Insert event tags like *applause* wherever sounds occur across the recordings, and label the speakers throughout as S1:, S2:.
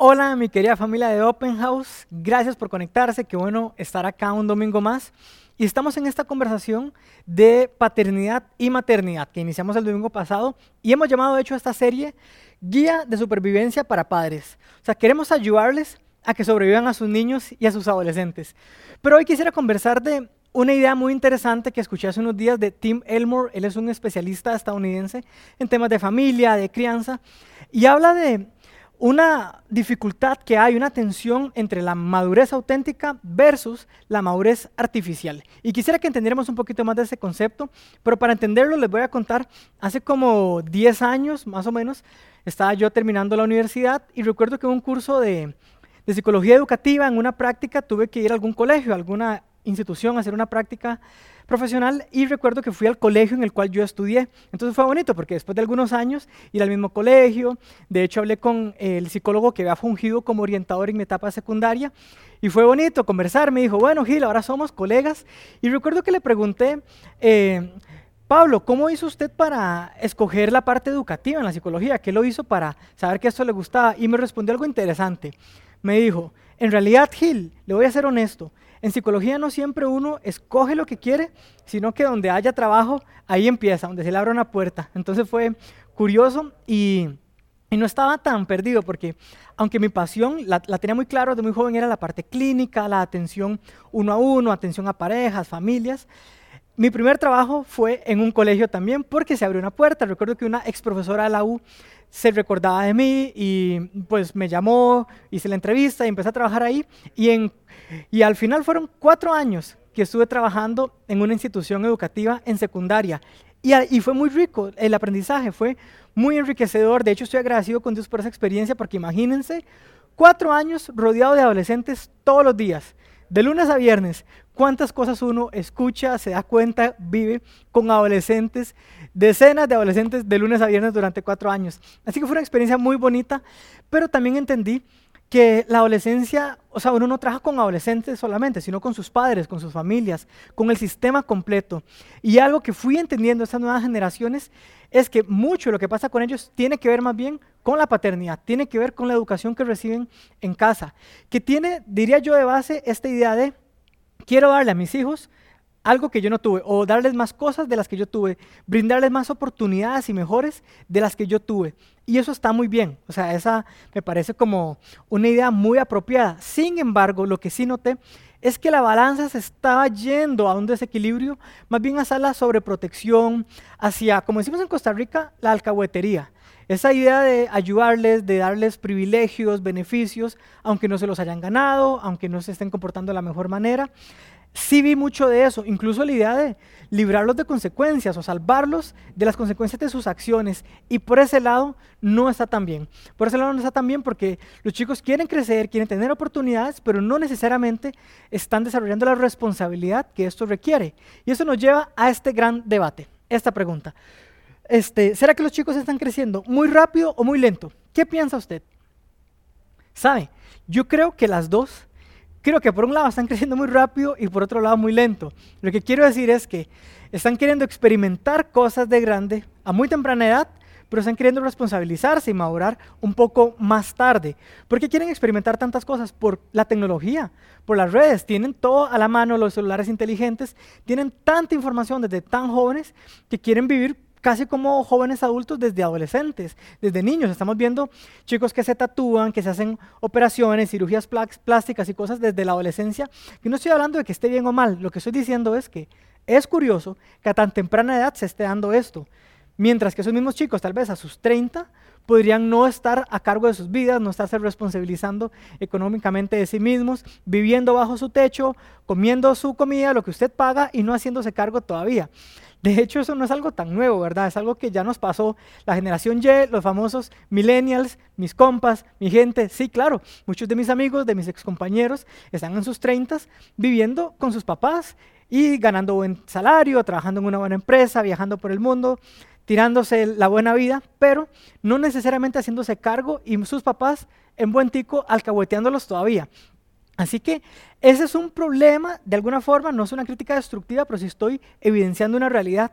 S1: Hola, mi querida familia de Open House. Gracias por conectarse. Qué bueno estar acá un domingo más. Y estamos en esta conversación de paternidad y maternidad que iniciamos el domingo pasado y hemos llamado, de hecho, esta serie Guía de Supervivencia para Padres. O sea, queremos ayudarles a que sobrevivan a sus niños y a sus adolescentes. Pero hoy quisiera conversar de una idea muy interesante que escuché hace unos días de Tim Elmore. Él es un especialista estadounidense en temas de familia, de crianza, y habla de una dificultad que hay, una tensión entre la madurez auténtica versus la madurez artificial. Y quisiera que entendiéramos un poquito más de ese concepto, pero para entenderlo les voy a contar, hace como 10 años más o menos, estaba yo terminando la universidad y recuerdo que en un curso de, psicología educativa, en una práctica, tuve que ir a algún colegio, a alguna institución a hacer una práctica profesional y recuerdo que fui al colegio en el cual yo estudié. Entonces fue bonito porque después de algunos años ir al mismo colegio, de hecho hablé con el psicólogo que había fungido como orientador en mi etapa secundaria y fue bonito conversar. Me dijo, bueno Gil, ahora somos colegas y recuerdo que le pregunté, eh, Pablo, ¿cómo hizo usted para escoger la parte educativa en la psicología? ¿Qué lo hizo para saber que esto le gustaba? Y me respondió algo interesante. Me dijo, en realidad Gil, le voy a ser honesto, en psicología no siempre uno escoge lo que quiere, sino que donde haya trabajo, ahí empieza, donde se le abre una puerta. Entonces fue curioso y, no estaba tan perdido porque aunque mi pasión la, tenía muy claro de muy joven era la parte clínica, la atención uno a uno, atención a parejas, familias, mi primer trabajo fue en un colegio también porque se abrió una puerta. Recuerdo que una ex profesora de la U se recordaba de mí y pues me llamó, hice la entrevista y empecé a trabajar ahí. Y, en, y al final fueron cuatro años que estuve trabajando en una institución educativa en secundaria. Y, y, fue muy rico el aprendizaje, fue muy enriquecedor. De hecho, estoy agradecido con Dios por esa experiencia porque imagínense, cuatro años rodeado de adolescentes todos los días, de lunes a viernes, cuántas cosas uno escucha, se da cuenta, vive con adolescentes, decenas de adolescentes de lunes a viernes durante cuatro años. Así que fue una experiencia muy bonita, pero también entendí que la adolescencia, o sea, uno no trabaja con adolescentes solamente, sino con sus padres, con sus familias, con el sistema completo. Y algo que fui entendiendo estas nuevas generaciones es que mucho de lo que pasa con ellos tiene que ver más bien con la paternidad, tiene que ver con la educación que reciben en casa, que tiene, diría yo, de base esta idea de quiero darle a mis hijos algo que yo no tuve, o darles más cosas de las que yo tuve, brindarles más oportunidades y mejores de las que yo tuve. Y eso está muy bien, o sea, esa me parece como una idea muy apropiada. Sin embargo, lo que sí noté es que la balanza se estaba yendo a un desequilibrio, más bien hacia la sobreprotección, hacia, como decimos en Costa Rica, la alcahuetería. Esa idea de ayudarles, de darles privilegios, beneficios, aunque no se los hayan ganado, aunque no se estén comportando de la mejor manera. Sí vi mucho de eso, incluso la idea de librarlos de consecuencias o salvarlos de las consecuencias de sus acciones. Y por ese lado no está tan bien. Por ese lado no está tan bien porque los chicos quieren crecer, quieren tener oportunidades, pero no necesariamente están desarrollando la responsabilidad que esto requiere. Y eso nos lleva a este gran debate, esta pregunta. Este, ¿será que los chicos están creciendo muy rápido o muy lento? ¿Qué piensa usted? ¿Sabe? Yo creo que las dos, creo que por un lado están creciendo muy rápido y por otro lado muy lento. Lo que quiero decir es que están queriendo experimentar cosas de grande a muy temprana edad, pero están queriendo responsabilizarse y madurar un poco más tarde. ¿Por qué quieren experimentar tantas cosas? Por la tecnología, por las redes. Tienen todo a la mano, los celulares inteligentes, tienen tanta información desde tan jóvenes que quieren vivir casi como jóvenes adultos desde adolescentes, desde niños. Estamos viendo chicos que se tatúan, que se hacen operaciones, cirugías plásticas y cosas desde la adolescencia. Yo no estoy hablando de que esté bien o mal, lo que estoy diciendo es que es curioso que a tan temprana edad se esté dando esto, mientras que esos mismos chicos tal vez a sus 30 podrían no estar a cargo de sus vidas, no estarse responsabilizando económicamente de sí mismos, viviendo bajo su techo, comiendo su comida, lo que usted paga y no haciéndose cargo todavía. De hecho, eso no es algo tan nuevo, ¿verdad? Es algo que ya nos pasó la generación Y, los famosos millennials, mis compas, mi gente. Sí, claro, muchos de mis amigos, de mis excompañeros, están en sus 30 viviendo con sus papás y ganando buen salario, trabajando en una buena empresa, viajando por el mundo, tirándose la buena vida, pero no necesariamente haciéndose cargo y sus papás en buen tico alcahueteándolos todavía. Así que ese es un problema, de alguna forma, no es una crítica destructiva, pero sí estoy evidenciando una realidad.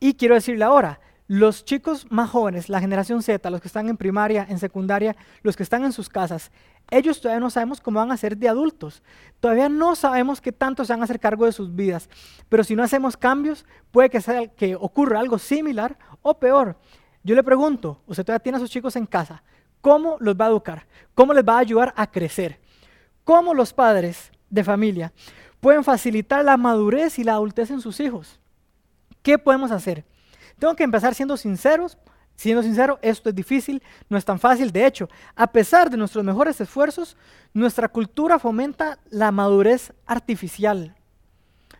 S1: Y quiero decirle ahora, los chicos más jóvenes, la generación Z, los que están en primaria, en secundaria, los que están en sus casas, ellos todavía no sabemos cómo van a ser de adultos. Todavía no sabemos qué tanto se van a hacer cargo de sus vidas. Pero si no hacemos cambios, puede que, que ocurra algo similar o peor. Yo le pregunto, usted todavía tiene a sus chicos en casa, ¿cómo los va a educar? ¿Cómo les va a ayudar a crecer? ¿Cómo los padres de familia pueden facilitar la madurez y la adultez en sus hijos? ¿Qué podemos hacer? Tengo que empezar siendo sinceros. Siendo sincero, esto es difícil, no es tan fácil. De hecho, a pesar de nuestros mejores esfuerzos, nuestra cultura fomenta la madurez artificial.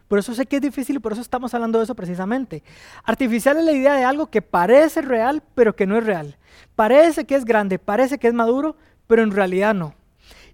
S1: Por eso sé que es difícil y por eso estamos hablando de eso precisamente. Artificial es la idea de algo que parece real, pero que no es real. Parece que es grande, parece que es maduro, pero en realidad no.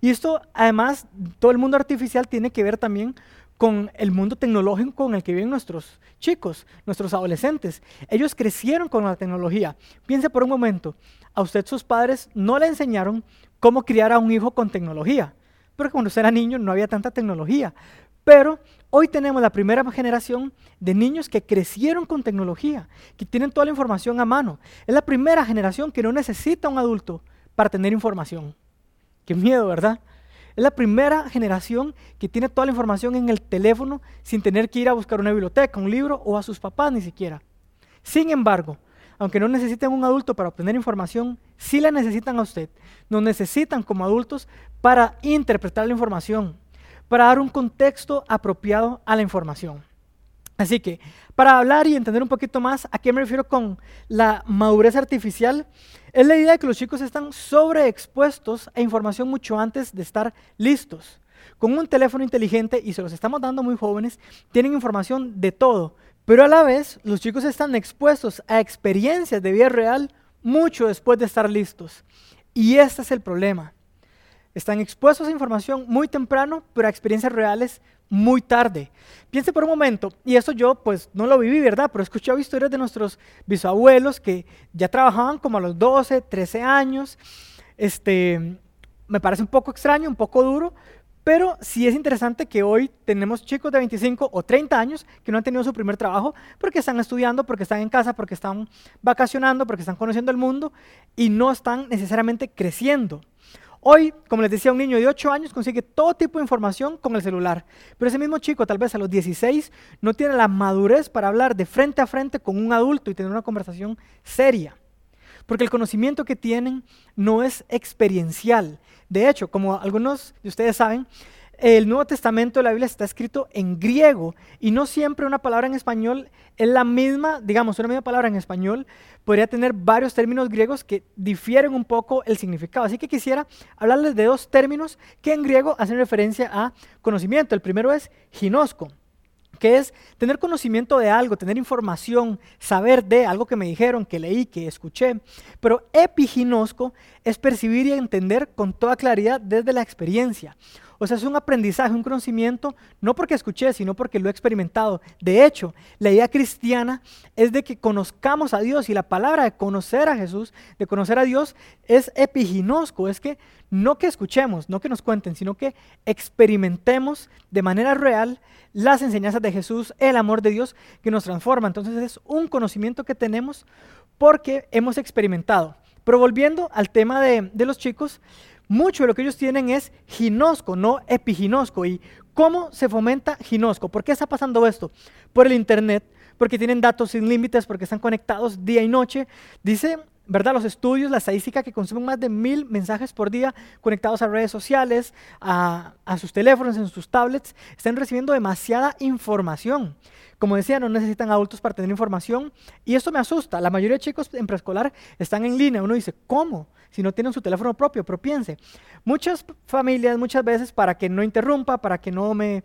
S1: Y esto, además, todo el mundo artificial tiene que ver también con el mundo tecnológico con el que viven nuestros chicos, nuestros adolescentes. Ellos crecieron con la tecnología. Piense por un momento, a usted sus padres no le enseñaron cómo criar a un hijo con tecnología, porque cuando usted era niño no había tanta tecnología. Pero hoy tenemos la primera generación de niños que crecieron con tecnología, que tienen toda la información a mano. Es la primera generación que no necesita un adulto para tener información. Qué miedo, ¿verdad? Es la primera generación que tiene toda la información en el teléfono sin tener que ir a buscar una biblioteca, un libro o a sus papás ni siquiera. Sin embargo, aunque no necesiten un adulto para obtener información, sí la necesitan a usted. Nos necesitan como adultos para interpretar la información, para dar un contexto apropiado a la información. Así que, para hablar y entender un poquito más a qué me refiero con la madurez artificial, es la idea de que los chicos están sobreexpuestos a información mucho antes de estar listos. Con un teléfono inteligente, y se los estamos dando muy jóvenes, tienen información de todo, pero a la vez los chicos están expuestos a experiencias de vida real mucho después de estar listos. Y este es el problema. Están expuestos a información muy temprano, pero a experiencias reales muy tarde. Piense por un momento, y eso yo pues no lo viví, ¿verdad? Pero he escuchado historias de nuestros bisabuelos que ya trabajaban como a los 12, 13 años. Este, me parece un poco extraño, un poco duro, pero sí es interesante que hoy tenemos chicos de 25 o 30 años que no han tenido su primer trabajo porque están estudiando, porque están en casa, porque están vacacionando, porque están conociendo el mundo y no están necesariamente creciendo. Hoy, como les decía, un niño de 8 años consigue todo tipo de información con el celular, pero ese mismo chico tal vez a los 16 no tiene la madurez para hablar de frente a frente con un adulto y tener una conversación seria, porque el conocimiento que tienen no es experiencial. De hecho, como algunos de ustedes saben, el Nuevo Testamento de la Biblia está escrito en griego y no siempre una palabra en español es la misma, digamos, una misma palabra en español podría tener varios términos griegos que difieren un poco el significado. Así que quisiera hablarles de dos términos que en griego hacen referencia a conocimiento. El primero es ginosco que es tener conocimiento de algo, tener información, saber de algo que me dijeron, que leí, que escuché. Pero epiginosco es percibir y entender con toda claridad desde la experiencia. O sea, es un aprendizaje, un conocimiento, no porque escuché, sino porque lo he experimentado. De hecho, la idea cristiana es de que conozcamos a Dios y la palabra de conocer a Jesús, de conocer a Dios, es epiginosco, es que no que escuchemos, no que nos cuenten, sino que experimentemos de manera real las enseñanzas de Jesús, el amor de Dios que nos transforma. Entonces es un conocimiento que tenemos porque hemos experimentado. Pero volviendo al tema de, de los chicos, mucho de lo que ellos tienen es ginosco, no epiginosco. ¿Y cómo se fomenta ginosco? ¿Por qué está pasando esto? Por el Internet, porque tienen datos sin límites, porque están conectados día y noche. Dice, ¿verdad? Los estudios, la estadística que consumen más de mil mensajes por día conectados a redes sociales, a, sus teléfonos, en sus tablets, están recibiendo demasiada información. Como decía, no necesitan adultos para tener información y esto me asusta. La mayoría de chicos en preescolar están en línea. Uno dice, ¿cómo? Si no tienen su teléfono propio, pero piense. Muchas familias, muchas veces, para que no interrumpa, para que no me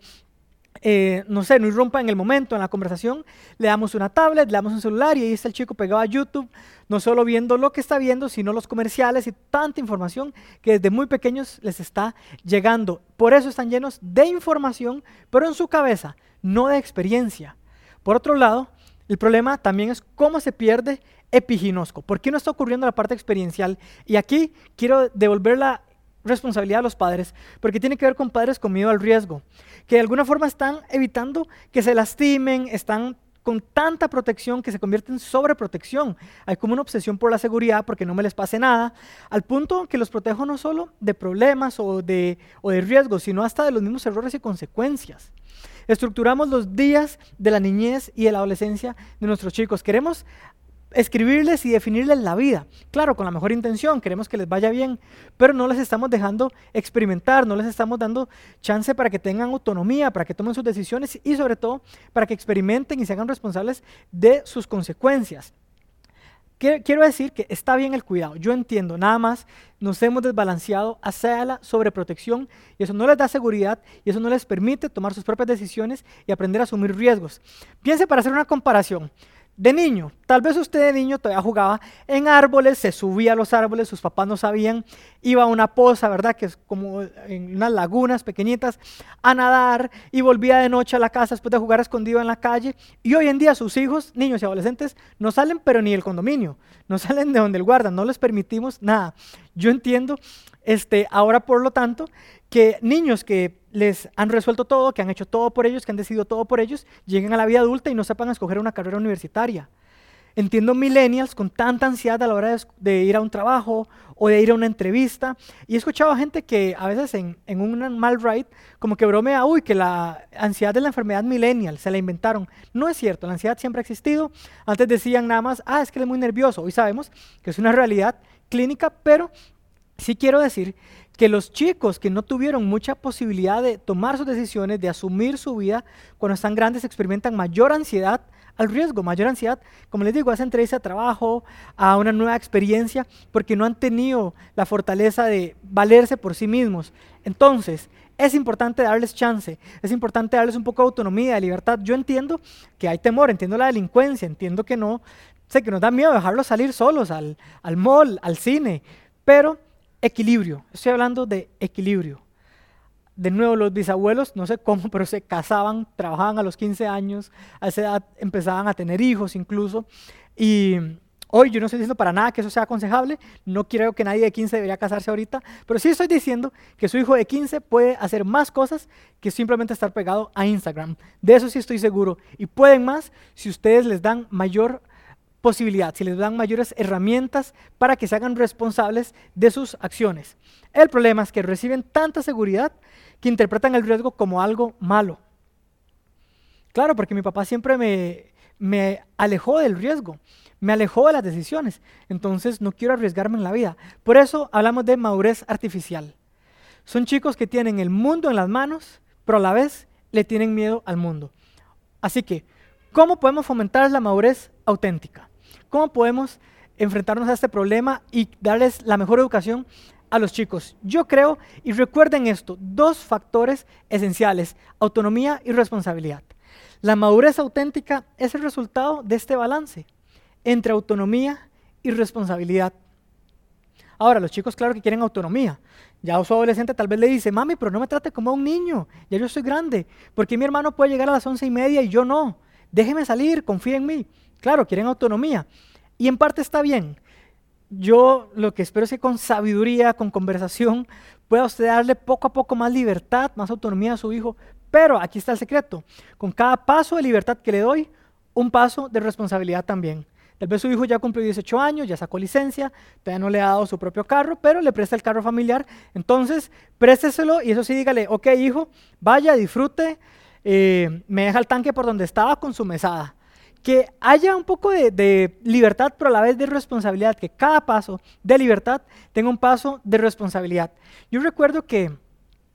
S1: eh, no sé, no irrumpa en el momento, en la conversación, le damos una tablet, le damos un celular y ahí está el chico pegado a YouTube, no solo viendo lo que está viendo, sino los comerciales y tanta información que desde muy pequeños les está llegando. Por eso están llenos de información, pero en su cabeza, no de experiencia. Por otro lado, el problema también es cómo se pierde epiginosco. ¿Por qué no está ocurriendo la parte experiencial? Y aquí quiero devolver la responsabilidad de los padres, porque tiene que ver con padres con miedo al riesgo, que de alguna forma están evitando que se lastimen, están con tanta protección que se convierte en sobreprotección. Hay como una obsesión por la seguridad porque no me les pase nada, al punto que los protejo no solo de problemas o de, o de riesgos, sino hasta de los mismos errores y consecuencias. Estructuramos los días de la niñez y de la adolescencia de nuestros chicos. Queremos escribirles y definirles la vida. Claro, con la mejor intención, queremos que les vaya bien, pero no les estamos dejando experimentar, no les estamos dando chance para que tengan autonomía, para que tomen sus decisiones y sobre todo para que experimenten y se hagan responsables de sus consecuencias. Quiero decir que está bien el cuidado, yo entiendo, nada más nos hemos desbalanceado hacia la sobreprotección y eso no les da seguridad y eso no les permite tomar sus propias decisiones y aprender a asumir riesgos. Piense para hacer una comparación, de niño, tal vez usted de niño todavía jugaba en árboles, se subía a los árboles, sus papás no sabían, iba a una poza, ¿verdad? Que es como en unas lagunas pequeñitas, a nadar y volvía de noche a la casa después de jugar escondido en la calle. Y hoy en día sus hijos, niños y adolescentes, no salen pero ni del condominio, no salen de donde el guarda, no les permitimos nada. Yo entiendo, este, ahora por lo tanto, que niños que les han resuelto todo, que han hecho todo por ellos, que han decidido todo por ellos, lleguen a la vida adulta y no sepan escoger una carrera universitaria. Entiendo millennials con tanta ansiedad a la hora de, ir a un trabajo o de ir a una entrevista. Y he escuchado a gente que a veces en, un mal ride como que bromea, uy, que la ansiedad de la enfermedad millennial se la inventaron. No es cierto, la ansiedad siempre ha existido. Antes decían nada más, ah, es que él es muy nervioso. Hoy sabemos que es una realidad clínica, pero sí quiero decir que los chicos que no tuvieron mucha posibilidad de tomar sus decisiones, de asumir su vida, cuando están grandes experimentan mayor ansiedad al riesgo, mayor ansiedad, como les digo, esa entrevista a trabajo, a una nueva experiencia, porque no han tenido la fortaleza de valerse por sí mismos. Entonces, es importante darles chance, es importante darles un poco de autonomía, de libertad. Yo entiendo que hay temor, entiendo la delincuencia, entiendo que no, sé que nos da miedo dejarlos salir solos al, al mall, al cine, pero Equilibrio, estoy hablando de equilibrio. De nuevo, los bisabuelos, no sé cómo, *laughs* pero se casaban, trabajaban a los 15 años, a esa edad empezaban a tener hijos incluso. Y hoy yo no estoy diciendo para nada que eso sea aconsejable, no creo que nadie de 15 debería casarse ahorita, pero sí estoy diciendo que su hijo de 15 puede hacer más cosas que simplemente estar pegado a Instagram. De eso sí estoy seguro. Y pueden más si ustedes les dan mayor posibilidad, si les dan mayores herramientas para que se hagan responsables de sus acciones. El problema es que reciben tanta seguridad que interpretan el riesgo como algo malo. Claro, porque mi papá siempre me, me alejó del riesgo, me alejó de las decisiones, entonces no quiero arriesgarme en la vida. Por eso hablamos de madurez artificial. Son chicos que tienen el mundo en las manos, pero a la vez le tienen miedo al mundo. Así que, ¿cómo podemos fomentar la madurez auténtica? ¿Cómo podemos enfrentarnos a este problema y darles la mejor educación a los chicos? Yo creo, y recuerden esto, dos factores esenciales, autonomía y responsabilidad. La madurez auténtica es el resultado de este balance entre autonomía y responsabilidad. Ahora, los chicos, claro que quieren autonomía. Ya su adolescente tal vez le dice, mami, pero no me trate como a un niño, ya yo soy grande. porque mi hermano puede llegar a las once y media y yo no? Déjeme salir, confía en mí. Claro, quieren autonomía. Y en parte está bien. Yo lo que espero es que con sabiduría, con conversación, pueda usted darle poco a poco más libertad, más autonomía a su hijo. Pero aquí está el secreto. Con cada paso de libertad que le doy, un paso de responsabilidad también. Tal vez su hijo ya cumplió 18 años, ya sacó licencia, todavía no le ha dado su propio carro, pero le presta el carro familiar. Entonces, présteselo y eso sí, dígale, ok hijo, vaya, disfrute, eh, me deja el tanque por donde estaba con su mesada que haya un poco de, libertad, pero a la vez de responsabilidad, que cada paso de libertad tenga un paso de responsabilidad. Yo recuerdo que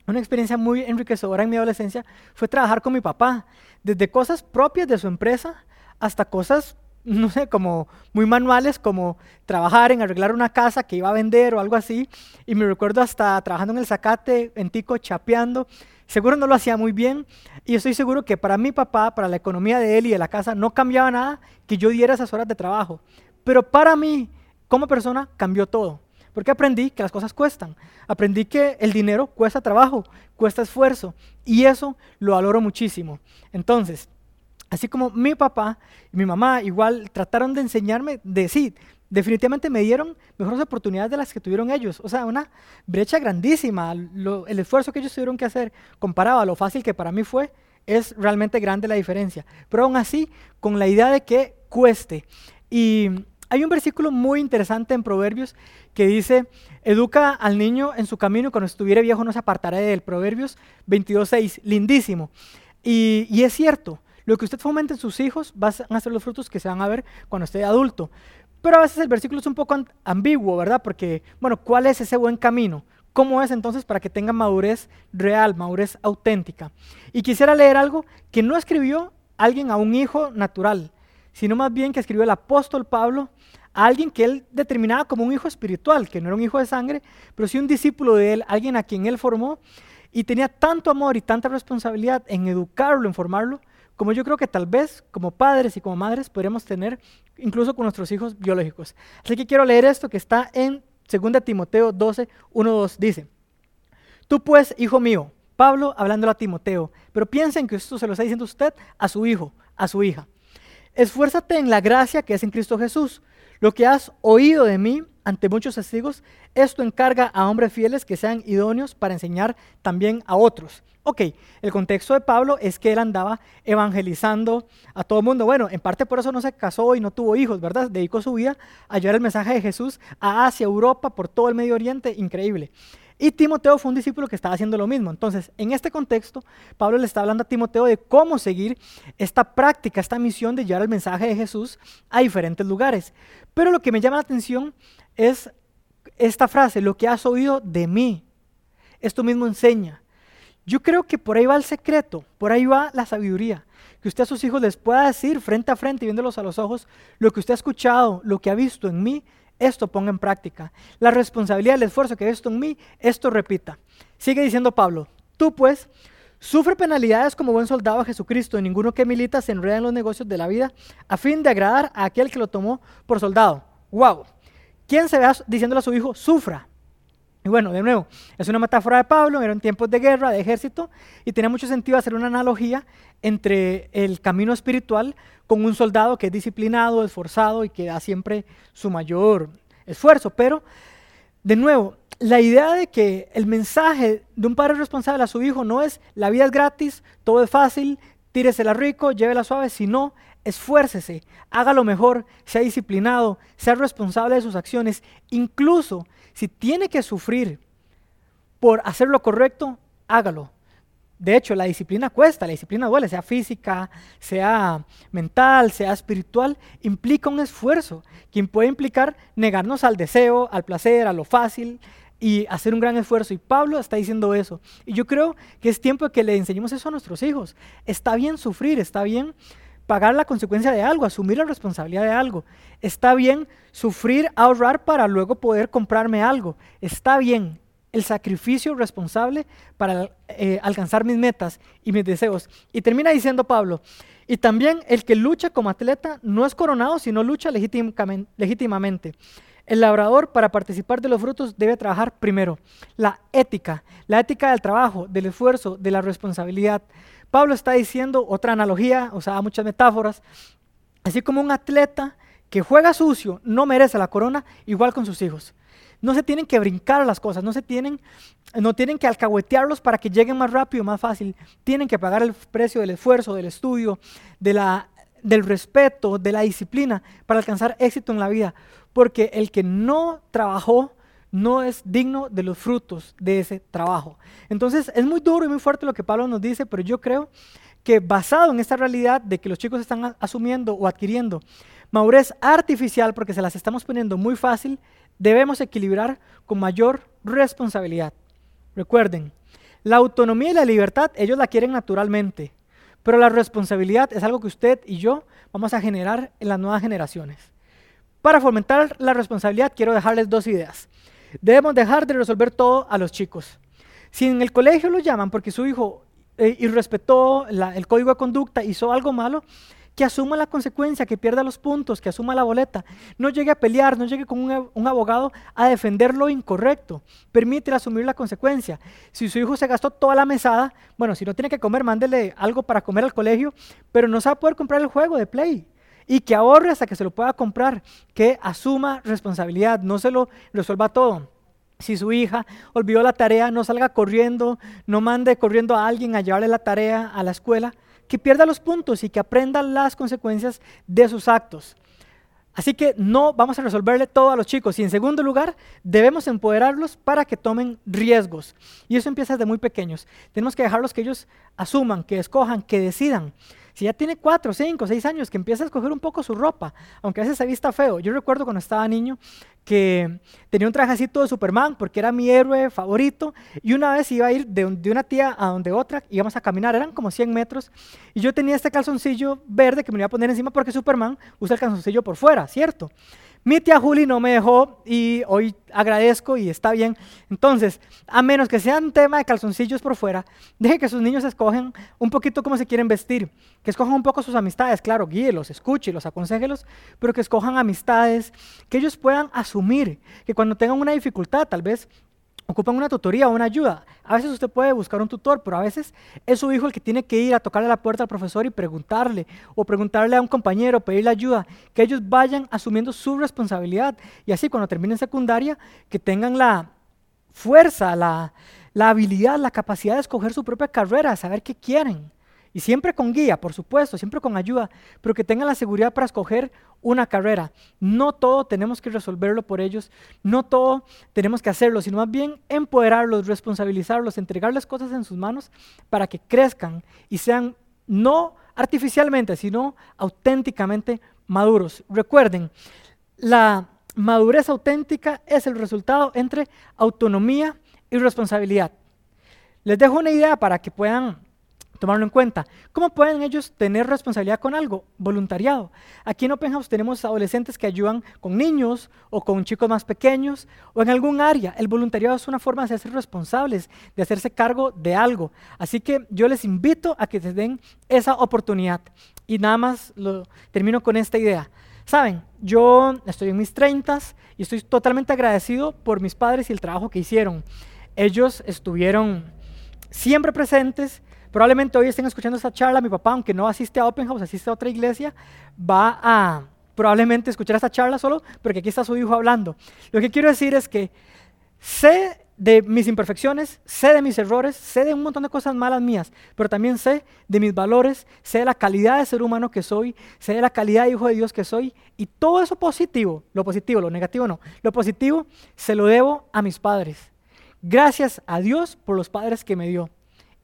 S1: una experiencia muy enriquecedora en mi adolescencia fue trabajar con mi papá, desde cosas propias de su empresa hasta cosas, no sé, como muy manuales, como trabajar en arreglar una casa que iba a vender o algo así. Y me recuerdo hasta trabajando en el zacate, en Tico, chapeando. Seguro no lo hacía muy bien y estoy seguro que para mi papá, para la economía de él y de la casa, no cambiaba nada que yo diera esas horas de trabajo. Pero para mí, como persona, cambió todo. Porque aprendí que las cosas cuestan. Aprendí que el dinero cuesta trabajo, cuesta esfuerzo. Y eso lo valoro muchísimo. Entonces, así como mi papá y mi mamá igual trataron de enseñarme de sí, definitivamente me dieron mejores oportunidades de las que tuvieron ellos. O sea, una brecha grandísima. el esfuerzo que ellos tuvieron que hacer comparado a lo fácil que para mí fue, es realmente grande la diferencia. Pero aún así, con la idea de que cueste. Y hay un versículo muy interesante en Proverbios que dice, educa al niño en su camino y cuando estuviere viejo no se apartará de él. Proverbios 22.6, lindísimo. Y, y es cierto, lo que usted fomente en sus hijos van a ser los frutos que se van a ver cuando esté adulto. Pero a veces el versículo es un poco ambiguo, ¿verdad? Porque, bueno, ¿cuál es ese buen camino? ¿Cómo es entonces para que tenga madurez real, madurez auténtica? Y quisiera leer algo que no escribió alguien a un hijo natural, sino más bien que escribió el apóstol Pablo a alguien que él determinaba como un hijo espiritual, que no era un hijo de sangre, pero sí un discípulo de él, alguien a quien él formó y tenía tanto amor y tanta responsabilidad en educarlo, en formarlo, como yo creo que tal vez como padres y como madres podríamos tener incluso con nuestros hijos biológicos. Así que quiero leer esto que está en 2 Timoteo 12, 1, 2. Dice, tú pues, hijo mío, Pablo hablando a Timoteo, pero piensen que esto se lo está diciendo usted a su hijo, a su hija. Esfuérzate en la gracia que es en Cristo Jesús. Lo que has oído de mí ante muchos testigos, esto encarga a hombres fieles que sean idóneos para enseñar también a otros. Ok, el contexto de Pablo es que él andaba evangelizando a todo el mundo. Bueno, en parte por eso no se casó y no tuvo hijos, ¿verdad? Dedicó su vida a llevar el mensaje de Jesús a Asia, Europa, por todo el Medio Oriente, increíble. Y Timoteo fue un discípulo que estaba haciendo lo mismo. Entonces, en este contexto, Pablo le está hablando a Timoteo de cómo seguir esta práctica, esta misión de llevar el mensaje de Jesús a diferentes lugares. Pero lo que me llama la atención es esta frase, lo que has oído de mí. Esto mismo enseña. Yo creo que por ahí va el secreto, por ahí va la sabiduría. Que usted a sus hijos les pueda decir frente a frente, viéndolos a los ojos, lo que usted ha escuchado, lo que ha visto en mí, esto ponga en práctica. La responsabilidad, el esfuerzo que ha visto en mí, esto repita. Sigue diciendo Pablo, tú pues, sufre penalidades como buen soldado a Jesucristo, y ninguno que milita se enreda en los negocios de la vida a fin de agradar a aquel que lo tomó por soldado. ¡Wow! ¿Quién se ve diciéndole a su hijo, sufra? Y bueno, de nuevo, es una metáfora de Pablo, eran tiempos de guerra, de ejército, y tiene mucho sentido hacer una analogía entre el camino espiritual con un soldado que es disciplinado, esforzado y que da siempre su mayor esfuerzo. Pero, de nuevo, la idea de que el mensaje de un padre responsable a su hijo no es la vida es gratis, todo es fácil, tíresela rico, llévela suave, sino esfuércese, haga lo mejor, sea disciplinado, sea responsable de sus acciones, incluso si tiene que sufrir por hacer lo correcto, hágalo. De hecho, la disciplina cuesta, la disciplina duele, sea física, sea mental, sea espiritual, implica un esfuerzo, quien puede implicar negarnos al deseo, al placer, a lo fácil y hacer un gran esfuerzo. Y Pablo está diciendo eso. Y yo creo que es tiempo de que le enseñemos eso a nuestros hijos. Está bien sufrir, está bien pagar la consecuencia de algo, asumir la responsabilidad de algo. Está bien sufrir, ahorrar para luego poder comprarme algo. Está bien el sacrificio responsable para eh, alcanzar mis metas y mis deseos. Y termina diciendo Pablo, y también el que lucha como atleta no es coronado, sino lucha legítimamente. El labrador para participar de los frutos debe trabajar primero. La ética, la ética del trabajo, del esfuerzo, de la responsabilidad. Pablo está diciendo otra analogía, o sea, muchas metáforas, así como un atleta que juega sucio no merece la corona, igual con sus hijos. No se tienen que brincar las cosas, no se tienen, no tienen que alcahuetearlos para que lleguen más rápido, más fácil. Tienen que pagar el precio del esfuerzo, del estudio, de la, del respeto, de la disciplina para alcanzar éxito en la vida. Porque el que no trabajó no es digno de los frutos de ese trabajo. Entonces es muy duro y muy fuerte lo que Pablo nos dice, pero yo creo que basado en esta realidad de que los chicos están asumiendo o adquiriendo madurez artificial porque se las estamos poniendo muy fácil, debemos equilibrar con mayor responsabilidad. Recuerden, la autonomía y la libertad ellos la quieren naturalmente, pero la responsabilidad es algo que usted y yo vamos a generar en las nuevas generaciones. Para fomentar la responsabilidad quiero dejarles dos ideas. Debemos dejar de resolver todo a los chicos. Si en el colegio lo llaman porque su hijo eh, irrespetó el código de conducta, hizo algo malo, que asuma la consecuencia, que pierda los puntos, que asuma la boleta. No llegue a pelear, no llegue con un, abogado a defender lo incorrecto. Permítele asumir la consecuencia. Si su hijo se gastó toda la mesada, bueno, si no tiene que comer, mándele algo para comer al colegio, pero no se va a poder comprar el juego de play y que ahorre hasta que se lo pueda comprar, que asuma responsabilidad, no se lo resuelva todo. Si su hija olvidó la tarea, no salga corriendo, no mande corriendo a alguien a llevarle la tarea a la escuela, que pierda los puntos y que aprenda las consecuencias de sus actos. Así que no vamos a resolverle todo a los chicos. Y en segundo lugar, debemos empoderarlos para que tomen riesgos. Y eso empieza desde muy pequeños. Tenemos que dejarlos que ellos asuman, que escojan, que decidan. Si ya tiene cuatro, cinco, seis años, que empieza a escoger un poco su ropa, aunque a veces se vista feo. Yo recuerdo cuando estaba niño que tenía un trajecito de Superman porque era mi héroe favorito y una vez iba a ir de, de, una tía a donde otra, íbamos a caminar, eran como 100 metros y yo tenía este calzoncillo verde que me iba a poner encima porque Superman usa el calzoncillo por fuera, ¿cierto? Mi tía Juli no me dejó y hoy agradezco y está bien. Entonces, a menos que sea un tema de calzoncillos por fuera, deje que sus niños escogen un poquito cómo se quieren vestir, que escojan un poco sus amistades, claro, guíelos, escúchelos, aconsejelos, pero que escojan amistades, que ellos puedan asumir que cuando tengan una dificultad, tal vez ocupan una tutoría o una ayuda. A veces usted puede buscar un tutor, pero a veces es su hijo el que tiene que ir a tocarle la puerta al profesor y preguntarle, o preguntarle a un compañero, pedirle ayuda, que ellos vayan asumiendo su responsabilidad y así cuando terminen secundaria, que tengan la fuerza, la, la habilidad, la capacidad de escoger su propia carrera, saber qué quieren. Y siempre con guía, por supuesto, siempre con ayuda, pero que tengan la seguridad para escoger una carrera. No todo tenemos que resolverlo por ellos, no todo tenemos que hacerlo, sino más bien empoderarlos, responsabilizarlos, entregarles cosas en sus manos para que crezcan y sean no artificialmente, sino auténticamente maduros. Recuerden, la madurez auténtica es el resultado entre autonomía y responsabilidad. Les dejo una idea para que puedan tomarlo en cuenta. ¿Cómo pueden ellos tener responsabilidad con algo? Voluntariado. Aquí en Open House tenemos adolescentes que ayudan con niños o con chicos más pequeños o en algún área. El voluntariado es una forma de ser responsables, de hacerse cargo de algo. Así que yo les invito a que se den esa oportunidad. Y nada más lo termino con esta idea. Saben, yo estoy en mis treintas y estoy totalmente agradecido por mis padres y el trabajo que hicieron. Ellos estuvieron siempre presentes, Probablemente hoy estén escuchando esta charla, mi papá, aunque no asiste a Open House, asiste a otra iglesia, va a probablemente escuchar esta charla solo porque aquí está su hijo hablando. Lo que quiero decir es que sé de mis imperfecciones, sé de mis errores, sé de un montón de cosas malas mías, pero también sé de mis valores, sé de la calidad de ser humano que soy, sé de la calidad de hijo de Dios que soy, y todo eso positivo, lo positivo, lo negativo no, lo positivo se lo debo a mis padres. Gracias a Dios por los padres que me dio.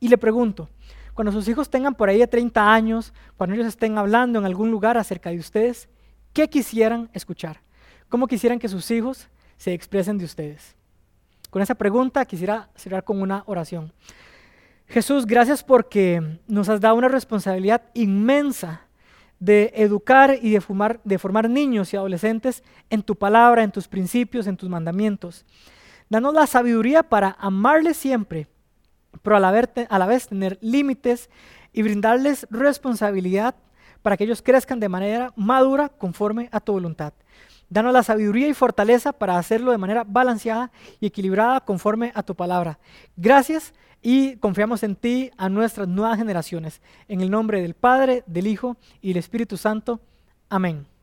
S1: Y le pregunto, cuando sus hijos tengan por ahí de 30 años, cuando ellos estén hablando en algún lugar acerca de ustedes, ¿qué quisieran escuchar? ¿Cómo quisieran que sus hijos se expresen de ustedes? Con esa pregunta quisiera cerrar con una oración. Jesús, gracias porque nos has dado una responsabilidad inmensa de educar y de, de formar niños y adolescentes en tu palabra, en tus principios, en tus mandamientos. Danos la sabiduría para amarles siempre pero a la, vez tener límites y brindarles responsabilidad para que ellos crezcan de manera madura conforme a tu voluntad. Danos la sabiduría y fortaleza para hacerlo de manera balanceada y equilibrada conforme a tu palabra. Gracias y confiamos en ti a nuestras nuevas generaciones. En el nombre del Padre, del Hijo y del Espíritu Santo. Amén.